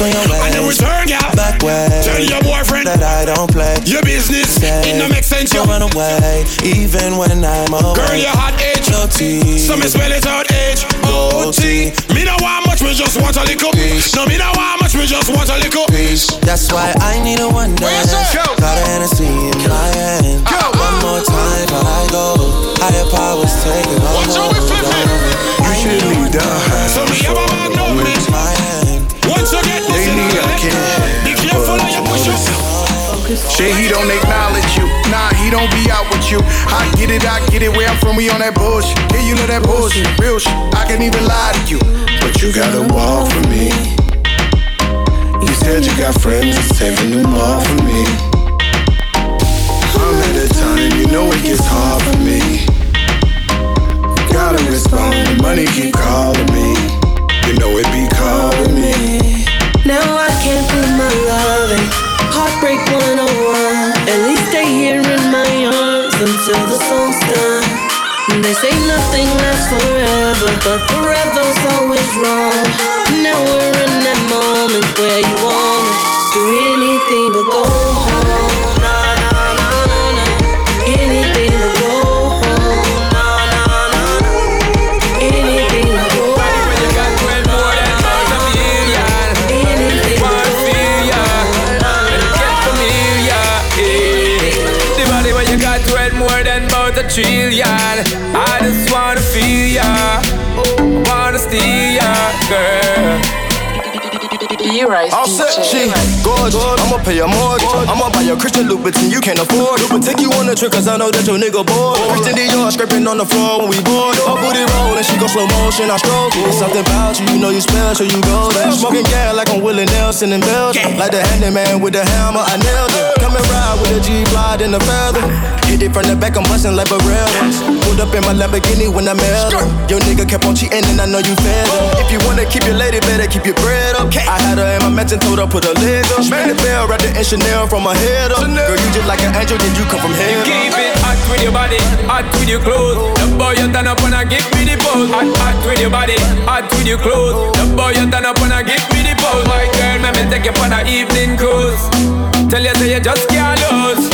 when me Grips on your And then waist, return, girl. back way. Tell your boyfriend that I don't play. your business. It no make sense, you. Run away, even when I'm away. Girl, your hot age. No tea. So me spell it out H O T. Me no want much, me just want a little. No, me no want much, me just want a little. That's why I need a one dance. Got a Hennessy in my hand. One more time before I go. Higher powers taking over. You should leave the house. So me have a man no once again, they need a the be careful how you push yourself. Shit, he don't acknowledge you. Nah, he don't be out with you. I get it, I get it. Where I'm from, we on that bullshit. Yeah, you know that bullshit, real shit. I can't even lie to you, but you gotta walk for me. You said you got friends and saving them all for me. I'm at a time, you know it gets hard for me. Gotta respond, the money keep calling me. You know it be now I can't prove my loving. Heartbreak 101. At least stay here in my arms until the song's done. They say nothing lasts forever, but forever's always wrong. Now we're in that moment where you wanna do than I'll set she gorgeous. I'ma pay your mortgage. I'ma buy your Christian Louboutin, you can't afford it. Take you on a trip, cause I know that your nigga bored. Christian Dior scraping on the floor when we board. Her booty roll and she go slow motion, I stroke it. Something about you, you know you special, you go there. Smoking gas like I'm Willie Nelson in Belgium. Like the handyman with the hammer, I nailed it. Come and ride with a G-Glide and a feather. Hit it from the back, I'm busting like Barreras. Pulled up in my Lamborghini when I met her. Your nigga kept on cheating and I know you fed her. If you wanna keep your lady, better keep your bread up. I had her in my mansion, told her put her leg up. Man, the bell wrapped in Chanel from my head up. Girl, you just like an angel, then you come from heaven. Keep it hot with your body, hot with your clothes. The boy you turn up and I give me the pose. Hot, hot with your body, hot with your clothes. The boy you turn up and I give me the pose. My girl, let me take you for an evening cruise. Tell you say you just can't lose.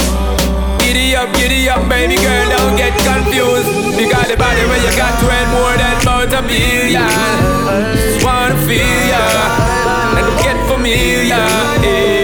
Giddy up, giddy up, baby girl, don't get confused. Because the body where you got worth more than about a billion. Just wanna feel ya and get familiar. Yeah.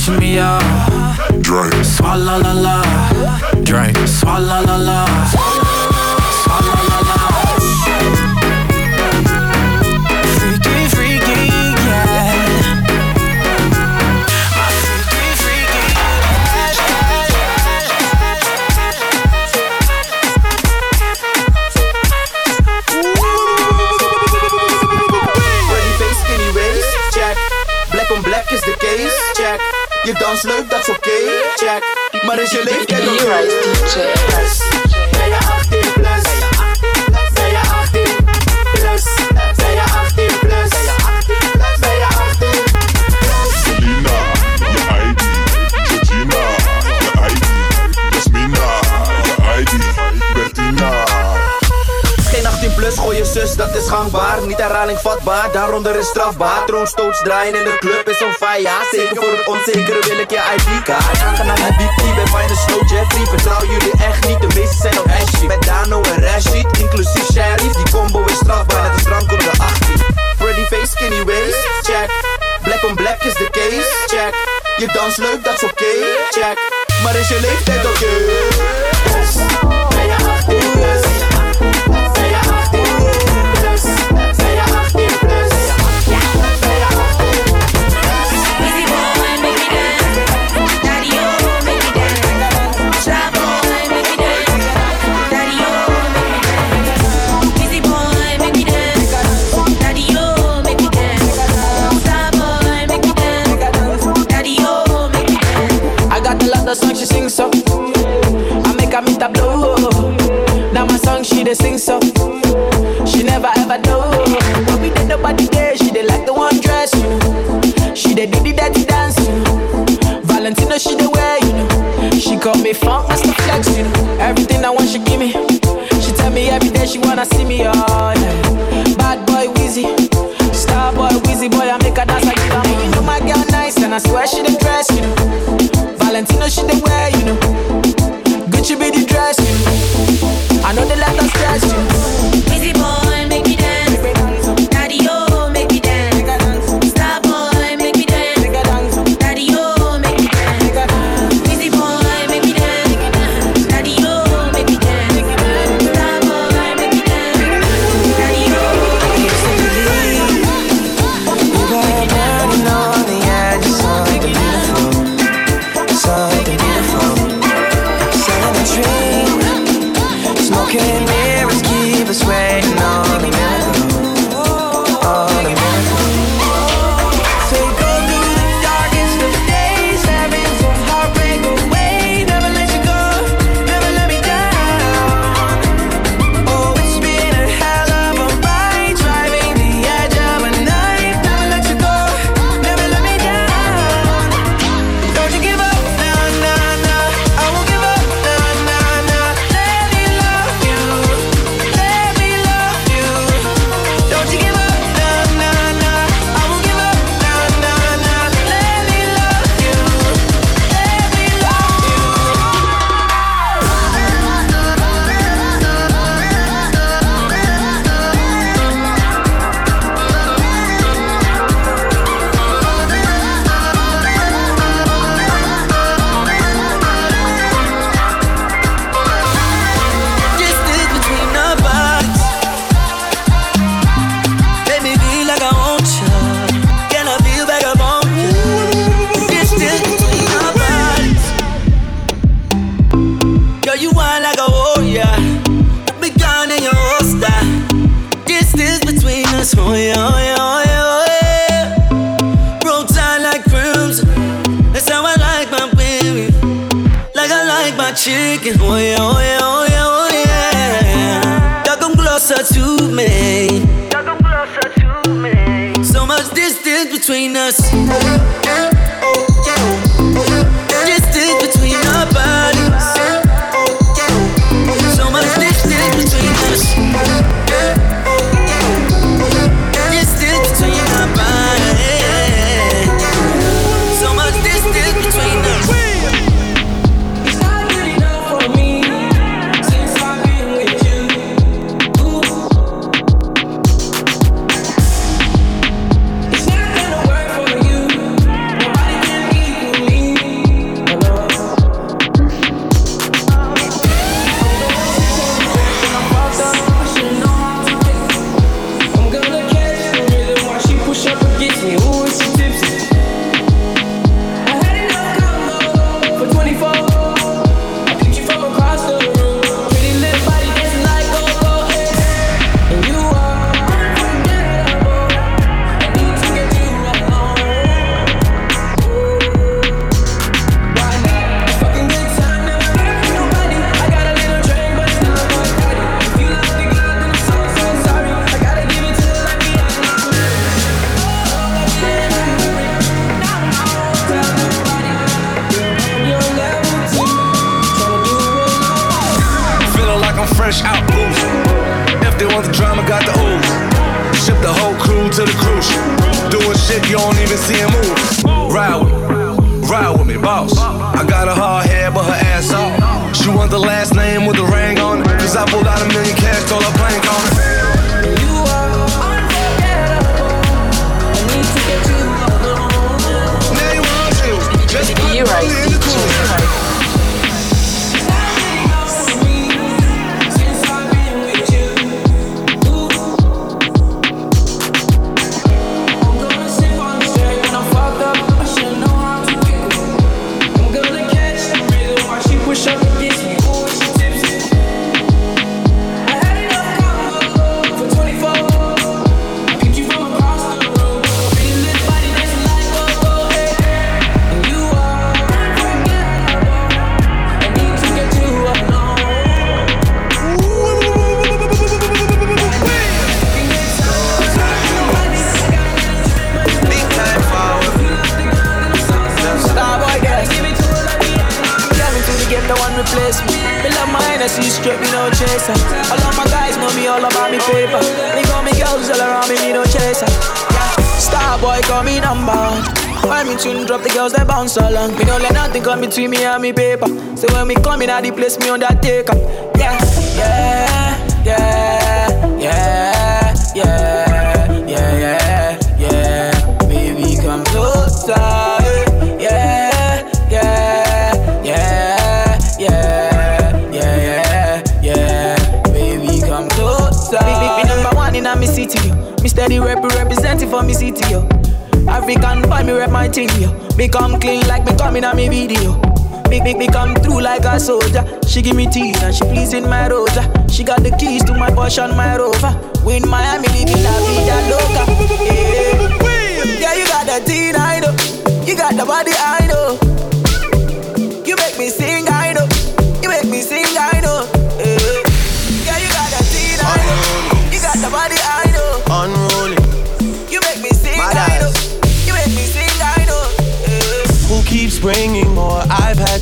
Shimmy, yeah, shimmy. Drink, swalla la la. Drink, swalla la la. is gangbaar, niet herhaling vatbaar, daaronder is strafbaar. Troonstoots draaien in de club is on fire. Zeker voor het onzekere wil ik je ID-kaart. Aangenaam en BP bij Fine Slow Jeffrey. Vertrouw jullie echt niet, de meeste zijn op Ashy. Met Dano en Rashid, inclusief Sheriff. Die combo is strafbaar, net als op de 18. Pretty face, skinny waist, check. Black on black is the case, check. Je dans leuk, dat is oké, check. Maar is je leeftijd oké? never know. But we did nobody there, she did like the one dress you. She did do the dirty dance you. Valentino, she the wear you. Know. She call me funk, master flex you. Know. Everything I want, she give me. She tell me every day she wanna see me oh, all night. Bad boy, Wheezy. Star boy, Wheezy boy, I make her dance, like give. You know my girl nice, and I swear she the cima. Me don't let nothing come between me and me paper. So when me come in, I place me on that take. Yeah, yeah, yeah, yeah, yeah, yeah, yeah, yeah. Baby, come closer. Yeah, yeah, yeah, yeah, yeah, yeah, yeah. Baby, come closer. Be, be, be number one in me city. Me steady rep representing for me city, yo. African boy, me rep my thing, yo. Me come clean like me coming on me video. Big, big, me come through like a soldier. She give me tea and she pleasing my rosa. She got the keys to my Porsche and my Rover. Win Miami, living la vida loca. Yeah, yeah you got the teen, I know. You got the body, I know.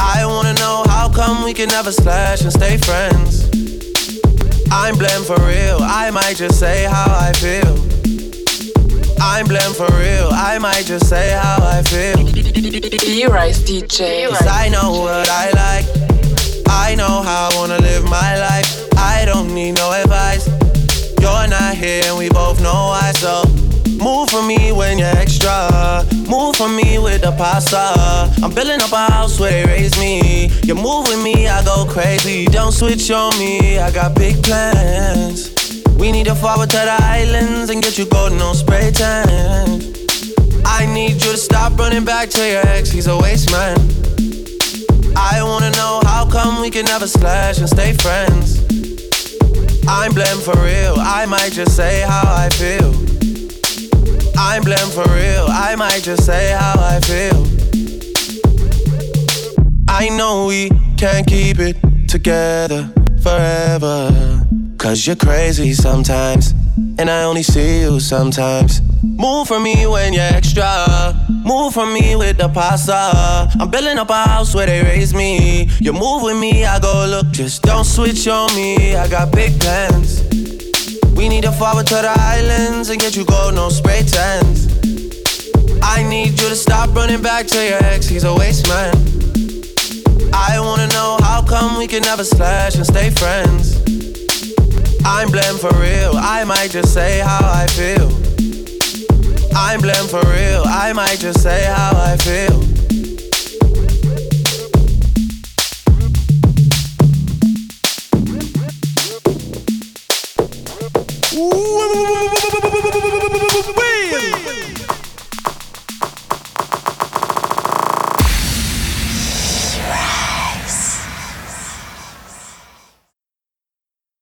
I wanna know how come we can never slash and stay friends. I'm blamed for real, I might just say how I feel. I'm blamed for real, I might just say how I feel. E-Rise DJ. Cause I know what I like. I know how I wanna live my life. I don't need no advice. You're not here and we both know why, so move for me when you're extra. Move for me with the pasta. I'm building up a house where they raise me. You move with me, I go crazy. Don't switch on me, I got big plans. We need to forward to the islands and get you golden on spray tan. I need you to stop running back to your ex, he's a waste man. I wanna know how come we can never slash and stay friends. I'm blamed for real, I might just say how I feel. I'm blamed for real, I might just say how I feel. I know we can't keep it together forever. Cause you're crazy sometimes, and I only see you sometimes. Move for me when you're extra. Move for me with the pasta. I'm building up a house where they raise me. You move with me, I go look. Just don't switch on me. I got big plans. We need to forward to the islands and get you gold, no spray tans. I need you to stop running back to your ex. He's a waste man. I wanna know how come we can never slash and stay friends. I'm blamed for real. I might just say how I feel. I'm blamed for real. I might just say how I feel. Ooh.